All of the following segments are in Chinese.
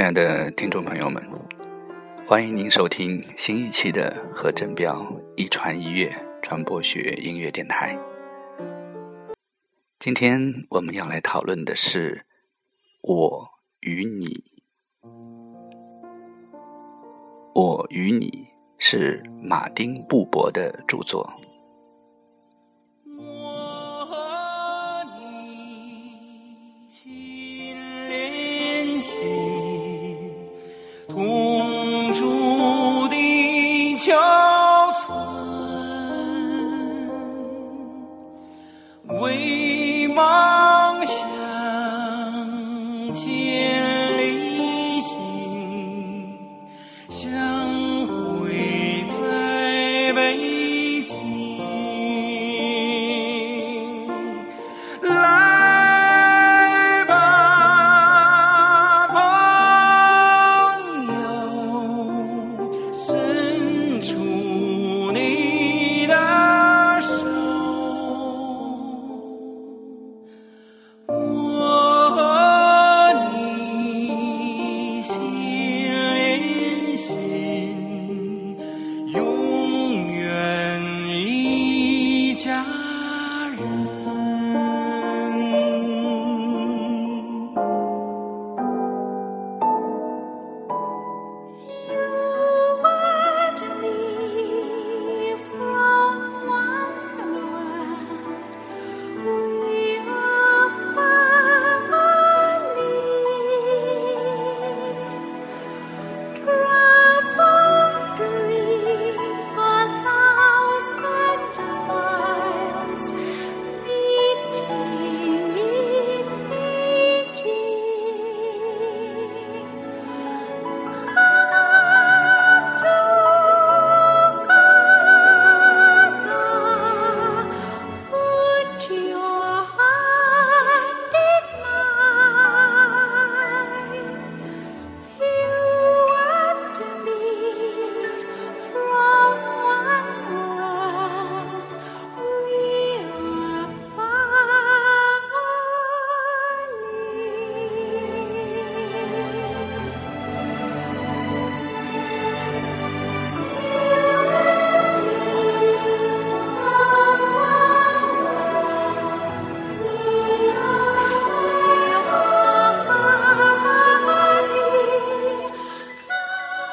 亲爱的听众朋友们，欢迎您收听新一期的何振彪一传一乐传播学音乐电台。今天我们要来讨论的是“我与你”。我与你是马丁·布伯的著作。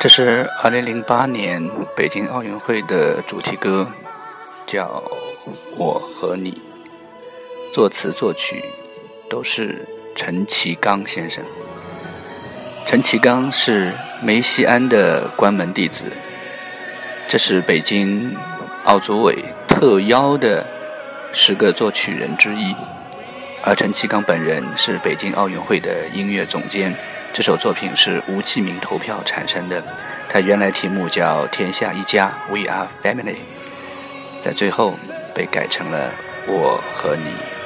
这是二零零八年北京奥运会的主题歌，叫《我和你》，作词作曲都是陈其刚先生。陈其刚是梅西安的关门弟子，这是北京奥组委特邀的十个作曲人之一，而陈其刚本人是北京奥运会的音乐总监。这首作品是吴继明投票产生的，他原来题目叫《天下一家》，We are family，在最后被改成了我和你。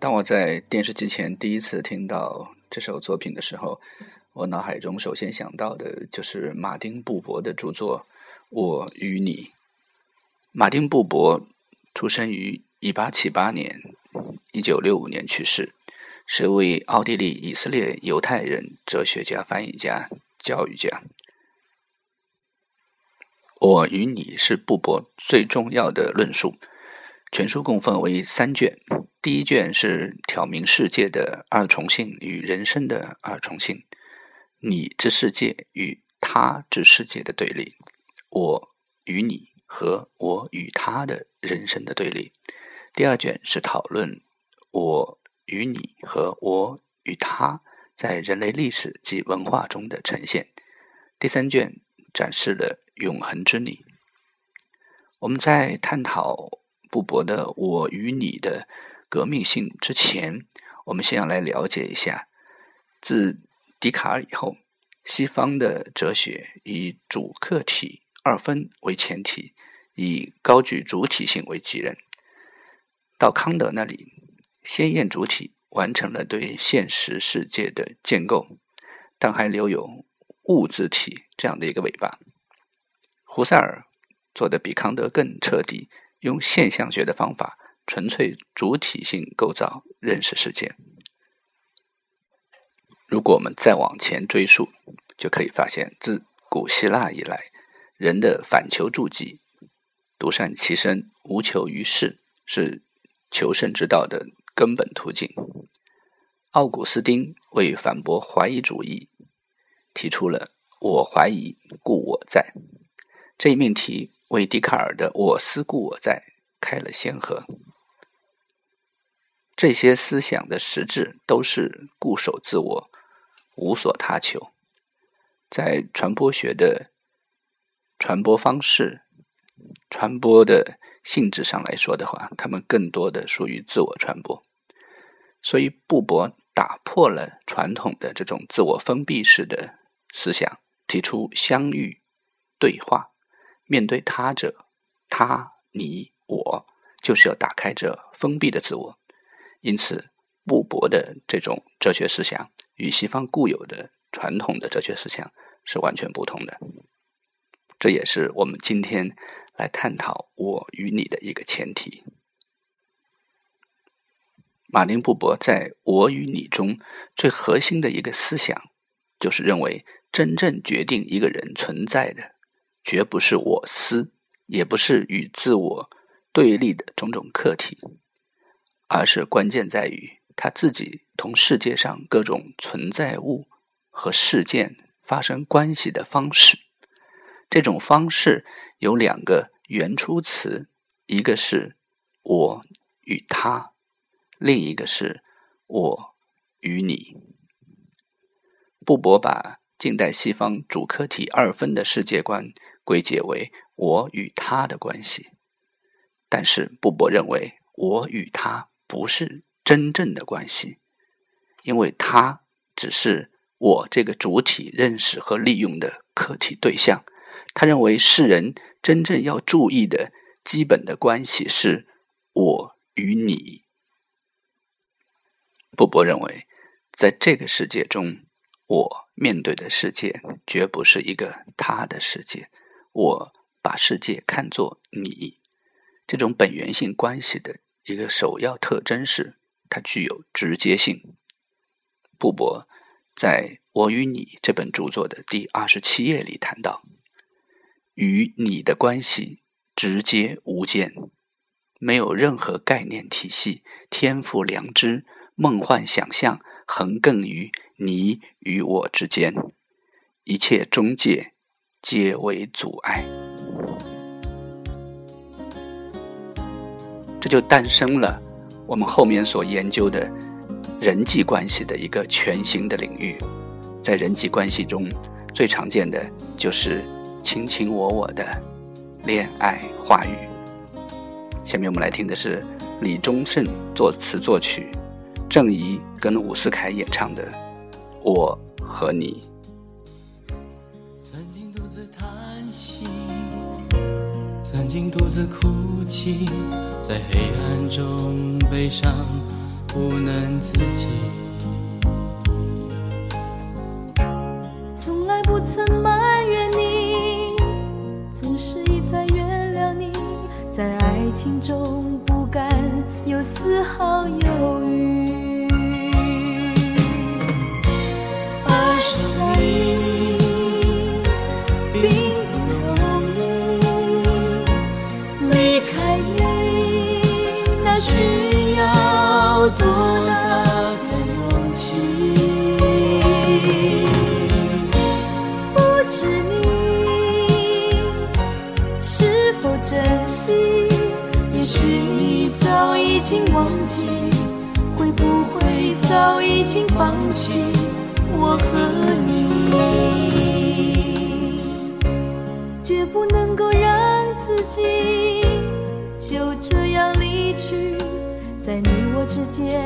当我在电视机前第一次听到这首作品的时候，我脑海中首先想到的就是马丁·布伯的著作《我与你》。马丁·布伯出生于1878年，1965年去世，是位奥地利以色列犹太人哲学家、翻译家、教育家。《我与你》是布伯最重要的论述，全书共分为三卷。第一卷是挑明世界的二重性与人生的二重性，你之世界与他之世界的对立，我与你和我与他的人生的对立。第二卷是讨论我与你和我与他在人类历史及文化中的呈现。第三卷展示了永恒之你。我们在探讨布伯的“我与你”的革命性之前，我们先要来了解一下，自笛卡尔以后，西方的哲学以主客体二分为前提，以高举主体性为己任。到康德那里，先验主体完成了对现实世界的建构，但还留有物自体这样的一个尾巴。胡塞尔做的比康德更彻底，用现象学的方法，纯粹主体性构造认识世界。如果我们再往前追溯，就可以发现，自古希腊以来，人的反求诸己、独善其身、无求于世是。求胜之道的根本途径。奥古斯丁为反驳怀疑主义，提出了“我怀疑，故我在”这一命题，为笛卡尔的“我思故我在”开了先河。这些思想的实质都是固守自我，无所他求。在传播学的传播方式、传播的。性质上来说的话，他们更多的属于自我传播，所以布伯打破了传统的这种自我封闭式的思想，提出相遇对话，面对他者，他、你、我，就是要打开这封闭的自我。因此，布伯的这种哲学思想与西方固有的传统的哲学思想是完全不同的。这也是我们今天。来探讨我与你的一个前提。马丁布伯在我与你中最核心的一个思想，就是认为真正决定一个人存在的，绝不是我思，也不是与自我对立的种种客体，而是关键在于他自己同世界上各种存在物和事件发生关系的方式。这种方式。有两个原初词，一个是我与他，另一个是我与你。布伯把近代西方主客体二分的世界观归结为我与他的关系，但是布伯认为我与他不是真正的关系，因为他只是我这个主体认识和利用的客体对象。他认为世人。真正要注意的基本的关系是我与你。布伯认为，在这个世界中，我面对的世界绝不是一个他的世界。我把世界看作你，这种本源性关系的一个首要特征是，它具有直接性。布伯在《我与你》这本著作的第二十七页里谈到。与你的关系直接无间，没有任何概念体系、天赋良知、梦幻想象横亘于你与我之间，一切中介皆为阻碍。这就诞生了我们后面所研究的人际关系的一个全新的领域。在人际关系中，最常见的就是。卿卿我我的恋爱话语。下面我们来听的是李宗盛作词作曲，郑怡跟伍思凯演唱的《我和你》。曾经独自叹息，曾经独自哭泣，在黑暗中悲伤不能自己，从来不曾埋怨你。总是一再原谅你在爱情中不敢有丝毫犹豫，经忘记，会不会早已经放弃我和你？绝不能够让自己就这样离去，在你我之间，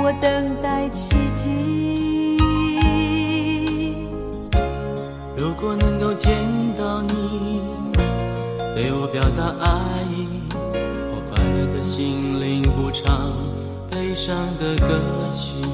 我等待奇迹。如果能够见到你，对我表达爱意，心灵不唱悲伤的歌曲。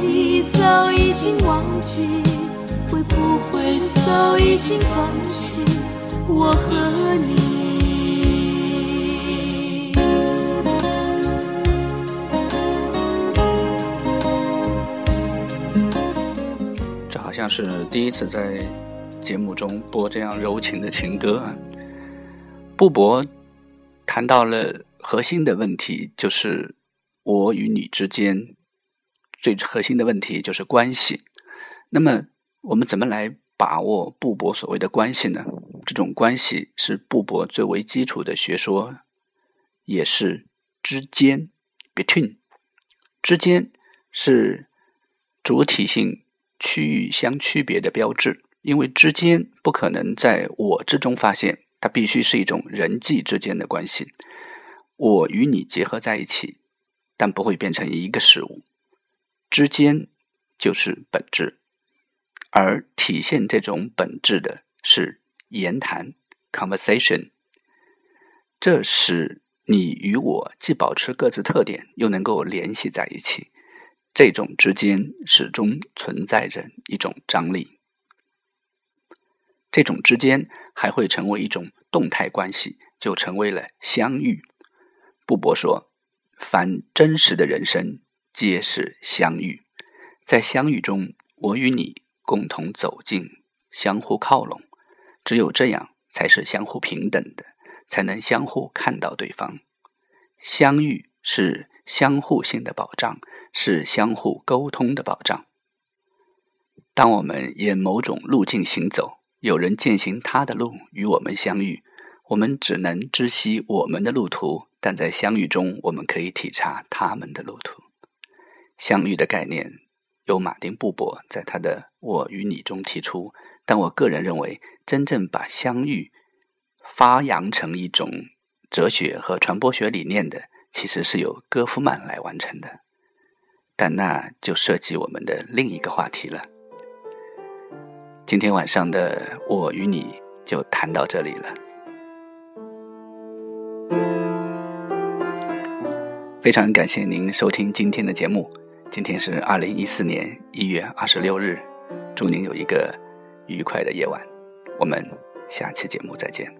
你早已经忘记，会不会早已经放弃我和你？这好像是第一次在节目中播这样柔情的情歌啊。布博谈到了核心的问题，就是我与你之间最核心的问题就是关系。那么，我们怎么来把握布伯所谓的关系呢？这种关系是布伯最为基础的学说，也是之间 （between）。之间是主体性区域相区别的标志，因为之间不可能在我之中发现，它必须是一种人际之间的关系。我与你结合在一起，但不会变成一个事物。之间就是本质，而体现这种本质的是言谈 （conversation）。这使你与我既保持各自特点，又能够联系在一起。这种之间始终存在着一种张力。这种之间还会成为一种动态关系，就成为了相遇。布伯说：“凡真实的人生，皆是相遇。在相遇中，我与你共同走近，相互靠拢。只有这样，才是相互平等的，才能相互看到对方。相遇是相互性的保障，是相互沟通的保障。当我们沿某种路径行走，有人践行他的路与我们相遇，我们只能知悉我们的路途。”但在相遇中，我们可以体察他们的路途。相遇的概念由马丁·布伯在他的《我与你》中提出，但我个人认为，真正把相遇发扬成一种哲学和传播学理念的，其实是由戈夫曼来完成的。但那就涉及我们的另一个话题了。今天晚上的《我与你》就谈到这里了。非常感谢您收听今天的节目。今天是二零一四年一月二十六日，祝您有一个愉快的夜晚。我们下期节目再见。